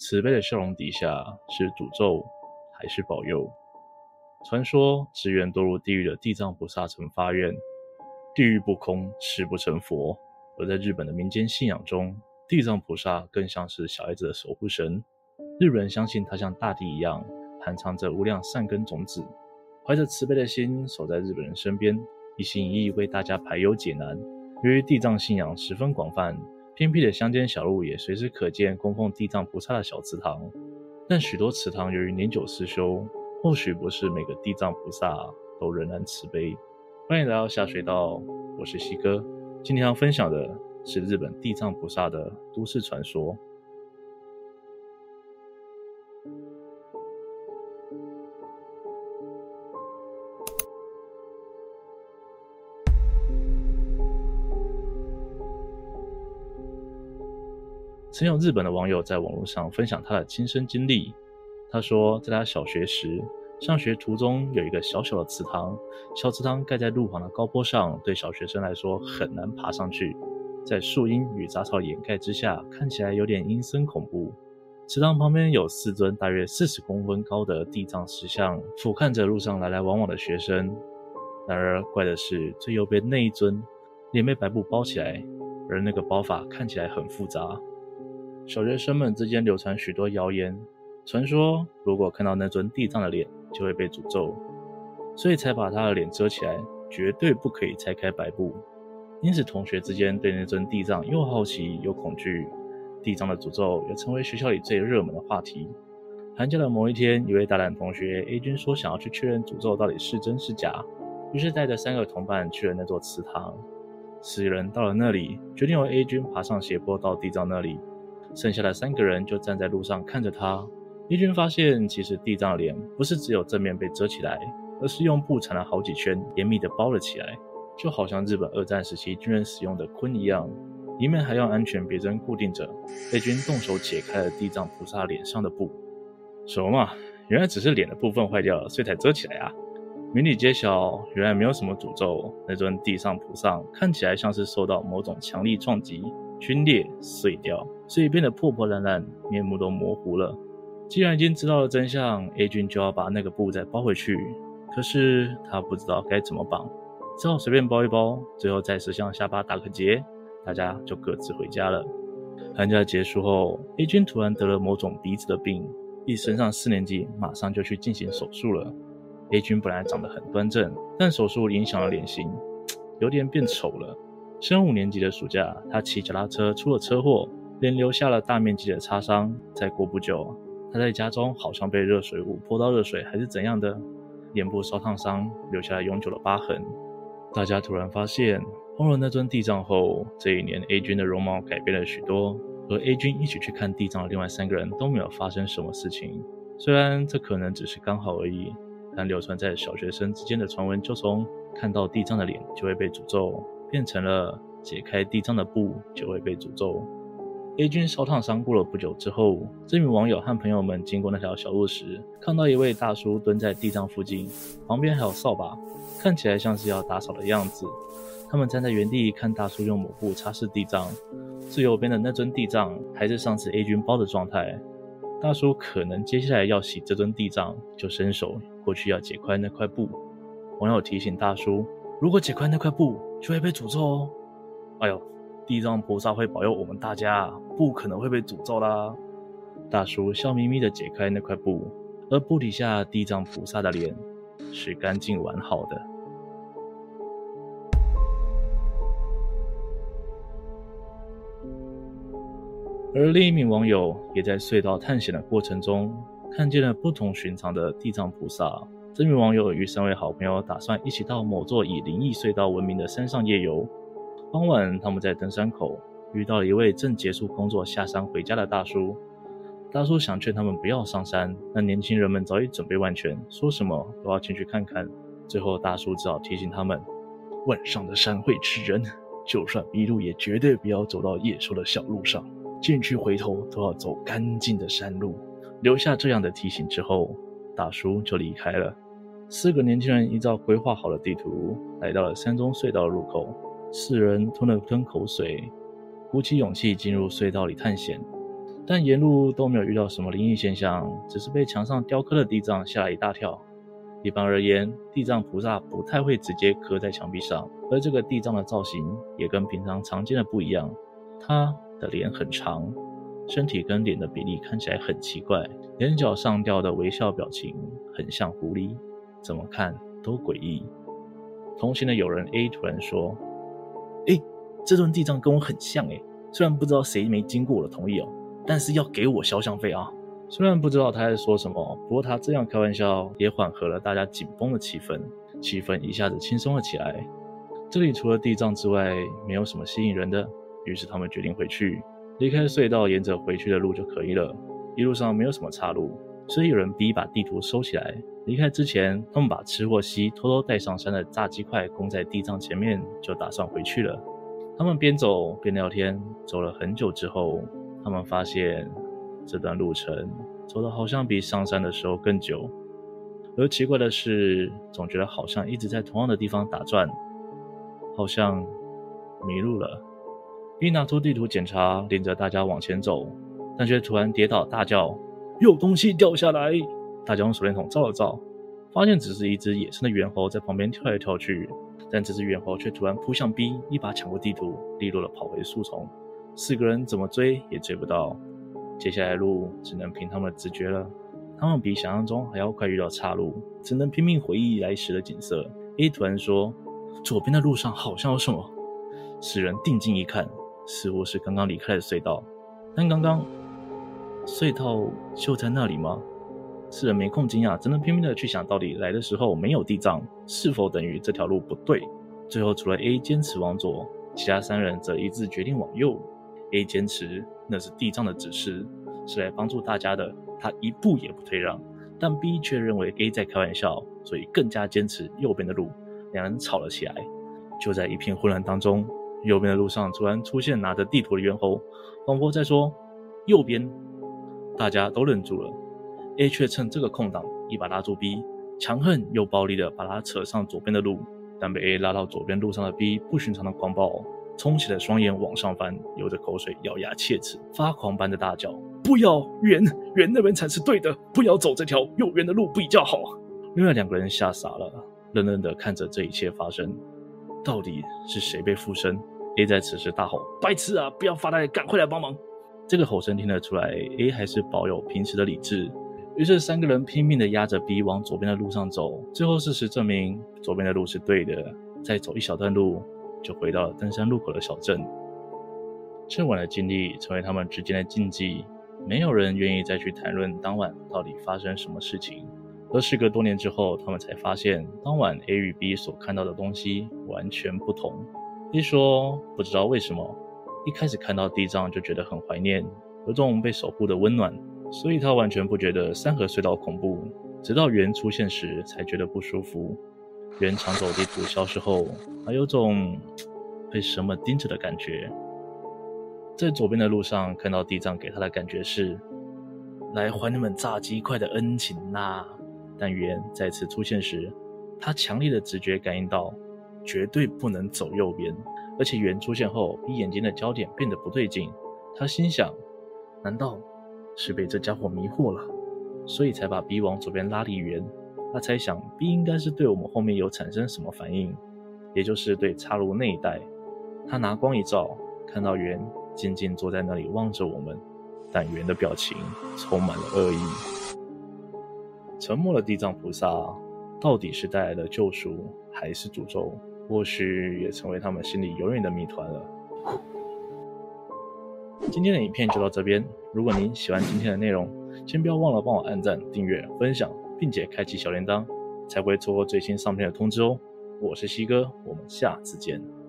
慈悲的笑容底下是诅咒还是保佑？传说职员堕入地狱的地藏菩萨曾发愿：地狱不空，誓不成佛。而在日本的民间信仰中，地藏菩萨更像是小孩子的守护神。日本人相信他像大地一样，含藏着无量善根种子，怀着慈悲的心守在日本人身边，一心一意为大家排忧解难。由于地藏信仰十分广泛，偏僻的乡间小路也随时可见供奉地藏菩萨的小祠堂。但许多祠堂由于年久失修，或许不是每个地藏菩萨都仍然慈悲。欢迎来到下水道，我是西哥。今天要分享的是日本地藏菩萨的都市传说。曾有日本的网友在网络上分享他的亲身经历。他说，在他小学时，上学途中有一个小小的祠堂，小祠堂盖在路旁的高坡上，对小学生来说很难爬上去，在树荫与杂草掩盖之下，看起来有点阴森恐怖。祠堂旁边有四尊大约四十公分高的地藏石像，俯瞰着路上来来往往的学生。然而，怪的是最右边那一尊，脸被白布包起来，而那个包法看起来很复杂。小学生们之间流传许多谣言，传说如果看到那尊地藏的脸，就会被诅咒，所以才把他的脸遮起来，绝对不可以拆开白布。因此，同学之间对那尊地藏又好奇又恐惧，地藏的诅咒也成为学校里最热门的话题。寒假的某一天，一位大胆同学 A 君说想要去确认诅咒到底是真是假，于是带着三个同伴去了那座祠堂。四人到了那里，决定由 A 君爬上斜坡到地藏那里。剩下的三个人就站在路上看着他。A 君发现，其实地藏脸不是只有正面被遮起来，而是用布缠了好几圈，严密地包了起来，就好像日本二战时期军人使用的坤一样。里面还用安全别针固定着。A 君动手解开了地藏菩萨脸上的布，什么嘛，原来只是脸的部分坏掉了，所以才遮起来啊！谜底揭晓，原来没有什么诅咒，那尊地藏菩萨看起来像是受到某种强力撞击。皲裂碎掉，所以变得破破烂烂，面目都模糊了。既然已经知道了真相，A 君就要把那个布再包回去。可是他不知道该怎么绑，只好随便包一包，最后在石像下巴打个结，大家就各自回家了。寒假结束后，A 君突然得了某种鼻子的病，一升上四年级，马上就去进行手术了。A 君本来长得很端正，但手术影响了脸型，有点变丑了。升五年级的暑假，他骑脚踏车出了车祸，脸留下了大面积的擦伤。再过不久，他在家中好像被热水壶泼到热水，还是怎样的，脸部烧烫伤，留下了永久的疤痕。大家突然发现，碰了那尊地藏后，这一年 A 君的容貌改变了许多。和 A 君一起去看地藏的另外三个人都没有发生什么事情。虽然这可能只是刚好而已，但流传在小学生之间的传闻，就从看到地藏的脸就会被诅咒。变成了解开地藏的布就会被诅咒。A 君烧烫伤过了不久之后，这名网友和朋友们经过那条小路时，看到一位大叔蹲在地藏附近，旁边还有扫把，看起来像是要打扫的样子。他们站在原地看大叔用抹布擦拭地藏，最右边的那尊地藏还是上次 A 君包的状态。大叔可能接下来要洗这尊地藏，就伸手过去要解开那块布。网友提醒大叔，如果解开那块布，就会被诅咒哦！哎呦，地藏菩萨会保佑我们大家，不可能会被诅咒啦！大叔笑眯眯地解开那块布，而布底下地藏菩萨的脸是干净完好的。而另一名网友也在隧道探险的过程中，看见了不同寻常的地藏菩萨。这名网友与三位好朋友打算一起到某座以灵异隧道闻名的山上夜游。傍晚，他们在登山口遇到了一位正结束工作下山回家的大叔。大叔想劝他们不要上山，但年轻人们早已准备万全，说什么都要进去看看。最后，大叔只好提醒他们：晚上的山会吃人，就算迷路，也绝对不要走到野兽的小路上，进去回头都要走干净的山路。留下这样的提醒之后，大叔就离开了。四个年轻人依照规划好的地图，来到了山中隧道的入口。四人吞了吞口水，鼓起勇气进入隧道里探险。但沿路都没有遇到什么灵异现象，只是被墙上雕刻的地藏吓了一大跳。一般而言，地藏菩萨不太会直接刻在墙壁上，而这个地藏的造型也跟平常常见的不一样。他的脸很长，身体跟脸的比例看起来很奇怪，眼角上吊的微笑表情很像狐狸，怎么看都诡异。同行的友人 A 突然说：“诶，这尊地藏跟我很像诶，虽然不知道谁没经过我的同意哦，但是要给我肖像费啊。”虽然不知道他在说什么，不过他这样开玩笑也缓和了大家紧绷的气氛，气氛一下子轻松了起来。这里除了地藏之外，没有什么吸引人的，于是他们决定回去，离开隧道，沿着回去的路就可以了。一路上没有什么岔路，所以有人逼把地图收起来。离开之前，他们把吃货西偷偷带上山的炸鸡块供在地藏前面，就打算回去了。他们边走边聊天，走了很久之后，他们发现。这段路程走得好像比上山的时候更久，而奇怪的是，总觉得好像一直在同样的地方打转，好像迷路了。一拿出地图检查，领着大家往前走，但却突然跌倒，大叫：“有东西掉下来！”大家用手电筒照了照，发现只是一只野生的猿猴在旁边跳来跳去，但这只猿猴却突然扑向 B，一把抢过地图，利落的跑回树丛。四个人怎么追也追不到。接下来的路只能凭他们的直觉了。他们比想象中还要快遇到岔路，只能拼命回忆来时的景色。A 突然说：“左边的路上好像有什么。”四人定睛一看，似乎是刚刚离开的隧道。但刚刚隧道就在那里吗？四人没空惊讶，只能拼命的去想到底来的时候没有地藏，是否等于这条路不对？最后除了 A 坚持往左，其他三人则一致决定往右。A 坚持那是地藏的指示，是来帮助大家的，他一步也不退让。但 B 却认为 A 在开玩笑，所以更加坚持右边的路。两人吵了起来。就在一片混乱当中，右边的路上突然出现拿着地图的猿猴，仿佛在说“右边”。大家都愣住了。A 却趁这个空档，一把拉住 B，强横又暴力的把他扯上左边的路。但被 A 拉到左边路上的 B 不寻常的狂暴。冲起了双眼往上翻，流着口水，咬牙切齿，发狂般的大叫：“不要圆圆那边才是对的，不要走这条右圆的路比较好。”另外两个人吓傻了，愣愣的看着这一切发生。到底是谁被附身？A 在此时大吼：“白痴啊，不要发呆，赶快来帮忙！”这个吼声听得出来，A 还是保有平时的理智。于是三个人拼命的压着 B 往左边的路上走。最后事实证明，左边的路是对的。再走一小段路。就回到了登山路口的小镇。这晚的经历成为他们之间的禁忌，没有人愿意再去谈论当晚到底发生什么事情。而事隔多年之后，他们才发现当晚 A 与 B 所看到的东西完全不同。A 说不知道为什么，一开始看到地藏就觉得很怀念，有种被守护的温暖，所以他完全不觉得山河隧道恐怖，直到猿出现时才觉得不舒服。猿抢走地图消失后，还有种被什么盯着的感觉。在左边的路上看到地藏给他的感觉是来还你们炸鸡块的恩情呐、但圆再次出现时，他强烈的直觉感应到绝对不能走右边。而且圆出现后，比眼睛的焦点变得不对劲。他心想：难道是被这家伙迷惑了，所以才把 B 往左边拉离圆？他猜想 B 应该是对我们后面有产生什么反应，也就是对插入那一带。他拿光一照，看到圆静静坐在那里望着我们，但圆的表情充满了恶意。沉默的地藏菩萨到底是带来了救赎还是诅咒？或许也成为他们心里永远的谜团了。今天的影片就到这边。如果您喜欢今天的内容，请不要忘了帮我按赞、订阅、分享。并且开启小铃铛，才不会错过最新上片的通知哦。我是西哥，我们下次见。